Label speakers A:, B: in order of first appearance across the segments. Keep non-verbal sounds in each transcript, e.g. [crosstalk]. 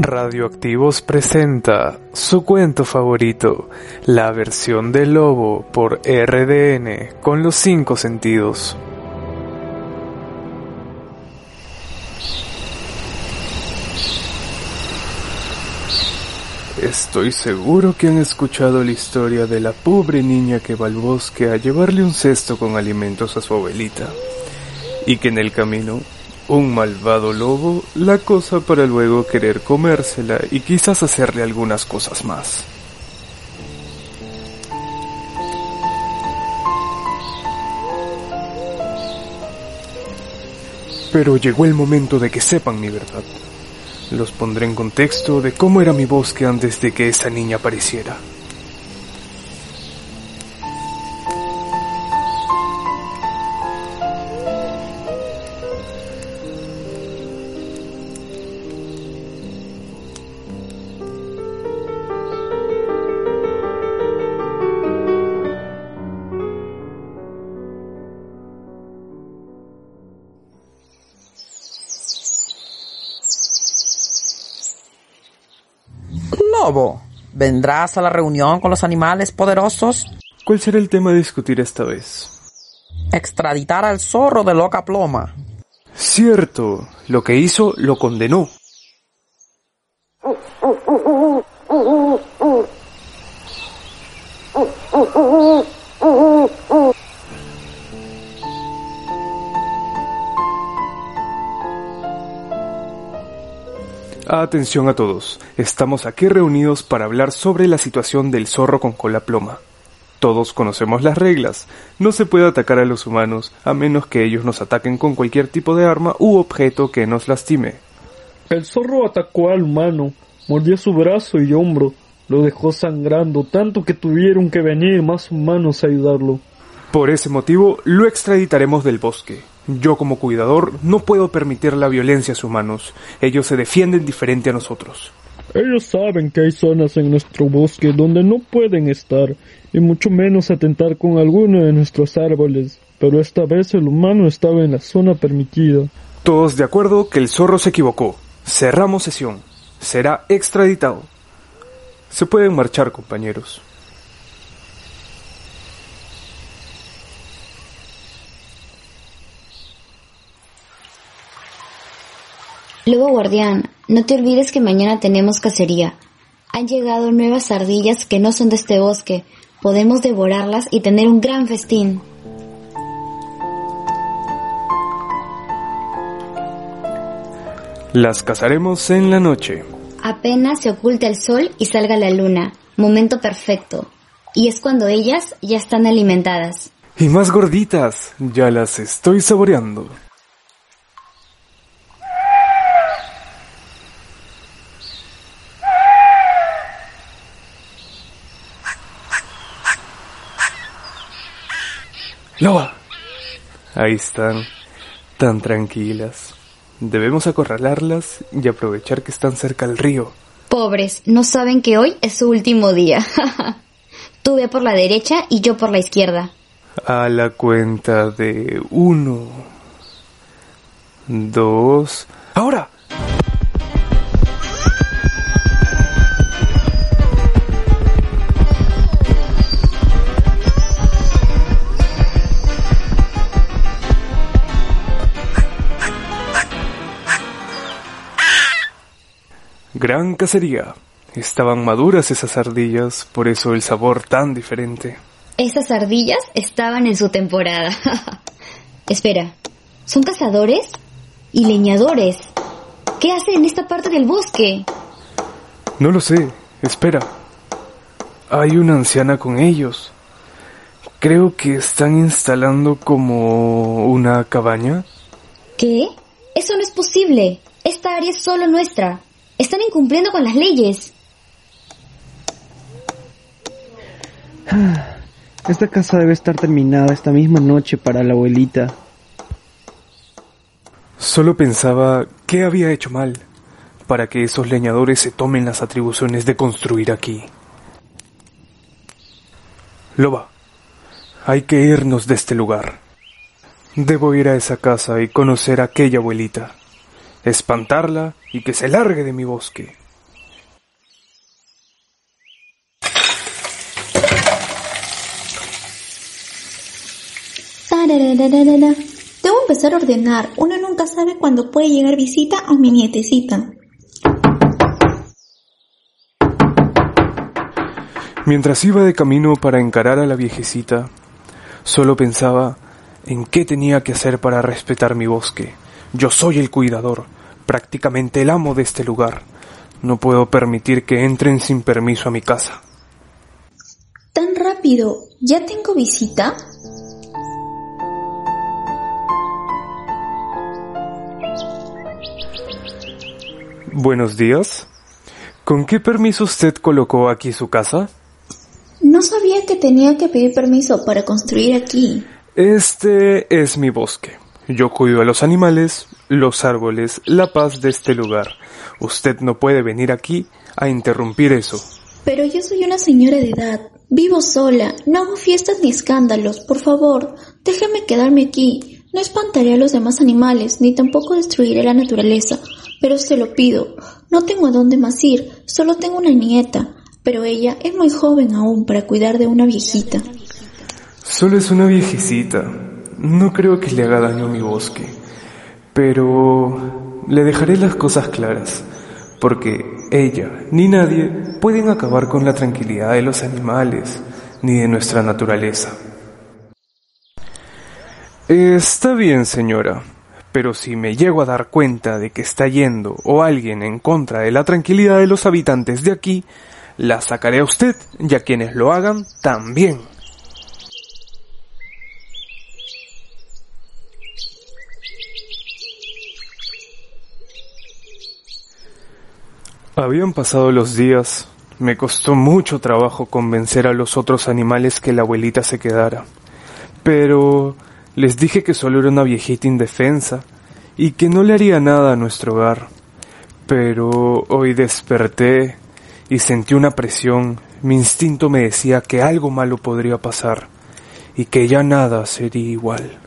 A: Radioactivos presenta su cuento favorito, la versión de Lobo por RDN con los cinco sentidos. Estoy seguro que han escuchado la historia de la pobre niña que va al bosque a llevarle un cesto con alimentos a su abuelita, y que en el camino un malvado lobo la cosa para luego querer comérsela y quizás hacerle algunas cosas más. Pero llegó el momento de que sepan mi verdad. Los pondré en contexto de cómo era mi bosque antes de que esa niña apareciera.
B: Lobo, ¿vendrás a la reunión con los animales poderosos?
A: ¿Cuál será el tema a discutir esta vez?
B: Extraditar al zorro de loca ploma.
A: Cierto, lo que hizo lo condenó. [laughs] Atención a todos, estamos aquí reunidos para hablar sobre la situación del zorro con cola ploma. Todos conocemos las reglas, no se puede atacar a los humanos a menos que ellos nos ataquen con cualquier tipo de arma u objeto que nos lastime.
C: El zorro atacó al humano, mordió su brazo y hombro, lo dejó sangrando tanto que tuvieron que venir más humanos a ayudarlo.
A: Por ese motivo, lo extraditaremos del bosque. Yo como cuidador no puedo permitir la violencia a sus humanos. Ellos se defienden diferente a nosotros.
C: Ellos saben que hay zonas en nuestro bosque donde no pueden estar, y mucho menos atentar con alguno de nuestros árboles, pero esta vez el humano estaba en la zona permitida.
A: Todos de acuerdo que el zorro se equivocó. Cerramos sesión. Será extraditado. Se pueden marchar, compañeros.
D: Lobo guardián, no te olvides que mañana tenemos cacería. Han llegado nuevas ardillas que no son de este bosque. Podemos devorarlas y tener un gran festín.
A: Las cazaremos en la noche.
D: Apenas se oculta el sol y salga la luna. Momento perfecto. Y es cuando ellas ya están alimentadas.
A: Y más gorditas, ya las estoy saboreando. Loa. Ahí están, tan tranquilas. Debemos acorralarlas y aprovechar que están cerca al río.
D: Pobres, no saben que hoy es su último día. [laughs] Tú ve por la derecha y yo por la izquierda.
A: A la cuenta de uno, dos... ¡Ahora! Gran cacería. Estaban maduras esas ardillas, por eso el sabor tan diferente.
D: Esas ardillas estaban en su temporada. [laughs] Espera, ¿son cazadores? Y leñadores. ¿Qué hacen en esta parte del bosque?
A: No lo sé. Espera. Hay una anciana con ellos. Creo que están instalando como una cabaña.
D: ¿Qué? Eso no es posible. Esta área es solo nuestra. Están incumpliendo con las leyes.
E: Esta casa debe estar terminada esta misma noche para la abuelita.
A: Solo pensaba qué había hecho mal para que esos leñadores se tomen las atribuciones de construir aquí. Loba, hay que irnos de este lugar. Debo ir a esa casa y conocer a aquella abuelita, espantarla y que se largue de mi bosque.
F: Tararararara. Debo empezar a ordenar. Uno nunca sabe cuándo puede llegar visita a mi nietecita.
A: Mientras iba de camino para encarar a la viejecita, solo pensaba en qué tenía que hacer para respetar mi bosque. Yo soy el cuidador, prácticamente el amo de este lugar. No puedo permitir que entren sin permiso a mi casa.
F: ¿Tan rápido? ¿Ya tengo visita?
A: Buenos días. ¿Con qué permiso usted colocó aquí su casa?
F: No sabía que tenía que pedir permiso para construir aquí.
A: Este es mi bosque. Yo cuido a los animales, los árboles, la paz de este lugar. Usted no puede venir aquí a interrumpir eso.
F: Pero yo soy una señora de edad. Vivo sola. No hago fiestas ni escándalos. Por favor, déjeme quedarme aquí. No espantaré a los demás animales, ni tampoco destruiré la naturaleza. Pero se lo pido. No tengo a dónde más ir. Solo tengo una nieta. Pero ella es muy joven aún para cuidar de una viejita.
A: Solo es una viejecita. No creo que le haga daño a mi bosque. Pero le dejaré las cosas claras. Porque ella ni nadie pueden acabar con la tranquilidad de los animales ni de nuestra naturaleza. Está bien, señora, pero si me llego a dar cuenta de que está yendo o alguien en contra de la tranquilidad de los habitantes de aquí, la sacaré a usted y a quienes lo hagan también. Habían pasado los días. Me costó mucho trabajo convencer a los otros animales que la abuelita se quedara. Pero les dije que solo era una viejita indefensa y que no le haría nada a nuestro hogar. Pero hoy desperté y sentí una presión. Mi instinto me decía que algo malo podría pasar y que ya nada sería igual.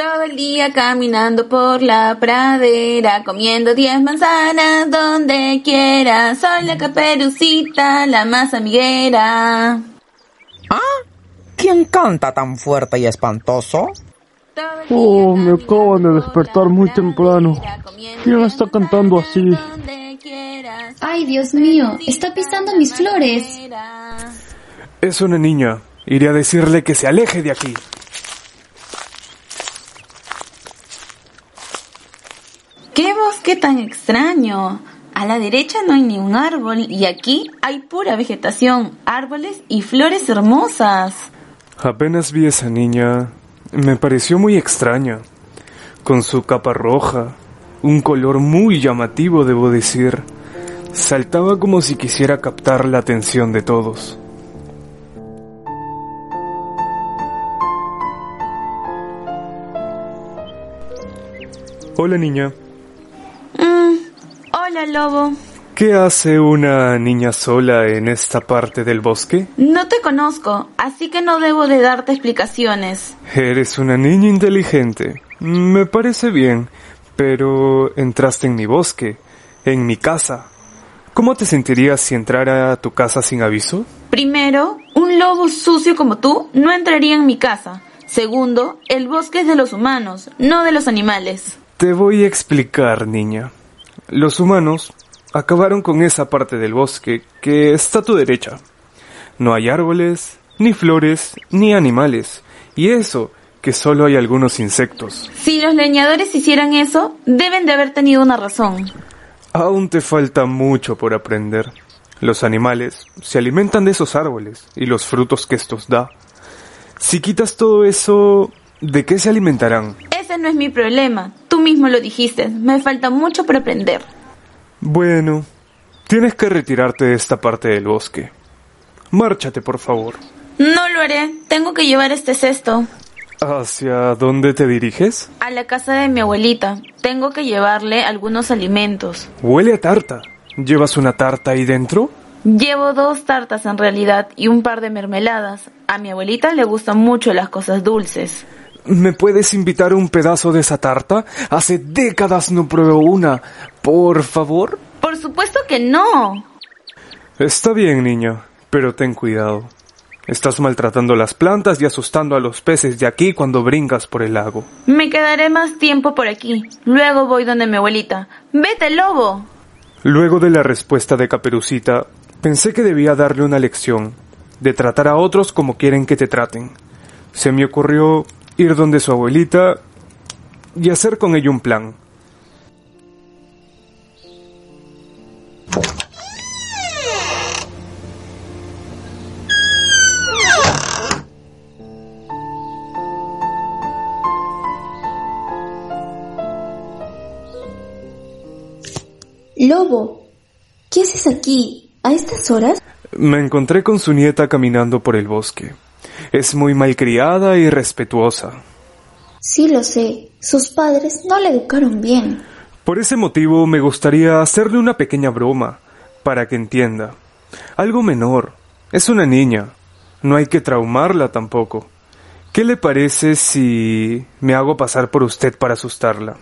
G: Todo el día caminando por la pradera, comiendo diez manzanas donde quiera. Soy la caperucita, la más amiguera.
B: ¿Ah? ¿Quién canta tan fuerte y espantoso?
C: Oh, me acaban de despertar muy temprano. ¿Quién está cantando así?
D: Ay, Dios mío, está pisando mis flores.
A: Es una niña. Iré a decirle que se aleje de aquí.
G: ¡Qué bosque tan extraño! A la derecha no hay ni un árbol y aquí hay pura vegetación, árboles y flores hermosas.
A: Apenas vi esa niña, me pareció muy extraña, con su capa roja, un color muy llamativo, debo decir. Saltaba como si quisiera captar la atención de todos. Hola niña,
G: hola lobo.
A: ¿qué hace una niña sola en esta parte del bosque?
G: No te conozco, así que no debo de darte explicaciones.
A: Eres una niña inteligente. Me parece bien, pero entraste en mi bosque, en mi casa. ¿Cómo te sentirías si entrara a tu casa sin aviso?
G: Primero, un lobo sucio como tú no entraría en mi casa. Segundo, el bosque es de los humanos, no de los animales.
A: Te voy a explicar, niña. Los humanos acabaron con esa parte del bosque que está a tu derecha. No hay árboles, ni flores, ni animales. Y eso, que solo hay algunos insectos.
G: Si los leñadores hicieran eso, deben de haber tenido una razón.
A: Aún te falta mucho por aprender. Los animales se alimentan de esos árboles y los frutos que estos da. Si quitas todo eso, ¿de qué se alimentarán?
G: Ese no es mi problema. Tú mismo lo dijiste. Me falta mucho por aprender.
A: Bueno, tienes que retirarte de esta parte del bosque. Márchate, por favor.
G: No lo haré. Tengo que llevar este cesto.
A: ¿Hacia dónde te diriges?
G: A la casa de mi abuelita. Tengo que llevarle algunos alimentos.
A: Huele a tarta. ¿Llevas una tarta ahí dentro?
G: Llevo dos tartas en realidad y un par de mermeladas. A mi abuelita le gustan mucho las cosas dulces.
A: ¿Me puedes invitar un pedazo de esa tarta? Hace décadas no pruebo una. Por favor.
G: Por supuesto que no.
A: Está bien, niño, pero ten cuidado. Estás maltratando las plantas y asustando a los peces de aquí cuando brincas por el lago.
G: Me quedaré más tiempo por aquí. Luego voy donde mi abuelita. Vete, lobo.
A: Luego de la respuesta de Caperucita, pensé que debía darle una lección, de tratar a otros como quieren que te traten. Se me ocurrió ir donde su abuelita y hacer con ella un plan.
F: Lobo, ¿qué haces aquí? ¿A estas horas?
A: Me encontré con su nieta caminando por el bosque. Es muy malcriada y respetuosa.
F: Sí lo sé. Sus padres no la educaron bien.
A: Por ese motivo me gustaría hacerle una pequeña broma, para que entienda. Algo menor. Es una niña. No hay que traumarla tampoco. ¿Qué le parece si me hago pasar por usted para asustarla?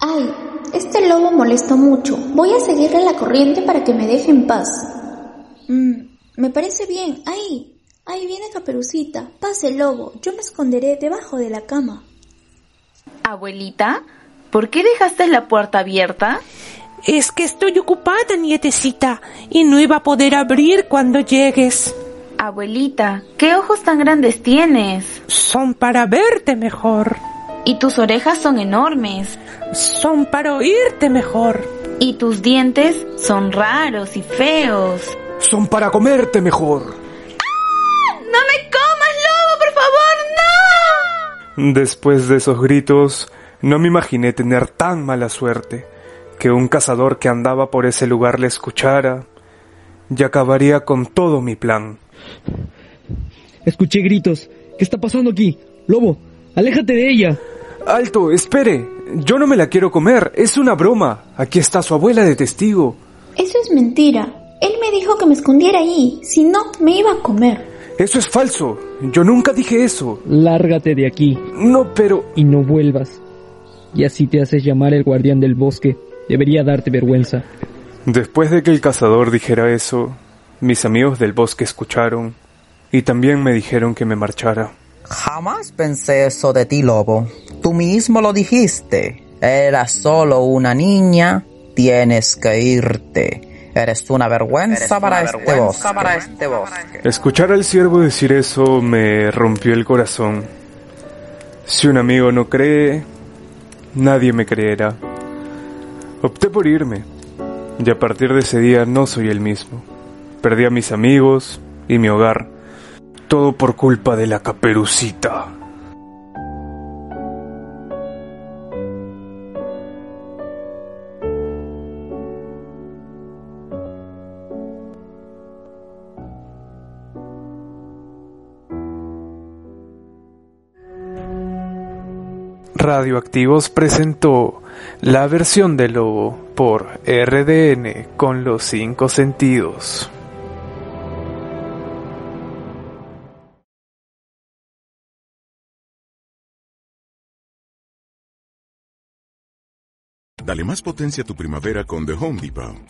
F: Ay, este lobo molesta mucho. Voy a seguirle la corriente para que me deje en paz. Mm, me parece bien. Ahí, ahí viene Caperucita. Pase, lobo. Yo me esconderé debajo de la cama.
G: Abuelita, ¿por qué dejaste la puerta abierta?
H: Es que estoy ocupada, nietecita, y no iba a poder abrir cuando llegues.
G: Abuelita, ¿qué ojos tan grandes tienes?
H: Son para verte mejor.
G: Y tus orejas son enormes.
H: Son para oírte mejor.
G: Y tus dientes son raros y feos.
A: Son para comerte mejor. Después de esos gritos, no me imaginé tener tan mala suerte que un cazador que andaba por ese lugar le escuchara y acabaría con todo mi plan.
E: Escuché gritos. ¿Qué está pasando aquí? Lobo, aléjate de ella.
A: Alto, espere. Yo no me la quiero comer. Es una broma. Aquí está su abuela de testigo.
F: Eso es mentira. Él me dijo que me escondiera ahí. Si no, me iba a comer.
A: Eso es falso. Yo nunca dije eso.
E: Lárgate de aquí.
A: No, pero...
E: Y no vuelvas. Y así te haces llamar el guardián del bosque. Debería darte vergüenza.
A: Después de que el cazador dijera eso, mis amigos del bosque escucharon y también me dijeron que me marchara.
B: Jamás pensé eso de ti, lobo. Tú mismo lo dijiste. Eras solo una niña. Tienes que irte. Eres una vergüenza,
H: Eres
B: para,
H: una
B: este
H: vergüenza
B: bosque.
H: para este bosque.
A: Escuchar al siervo decir eso me rompió el corazón. Si un amigo no cree, nadie me creerá. Opté por irme, y a partir de ese día no soy el mismo. Perdí a mis amigos y mi hogar, todo por culpa de la caperucita. Radioactivos presentó la versión de Lobo por RDN con los cinco sentidos.
I: Dale más potencia a tu primavera con The Home Depot.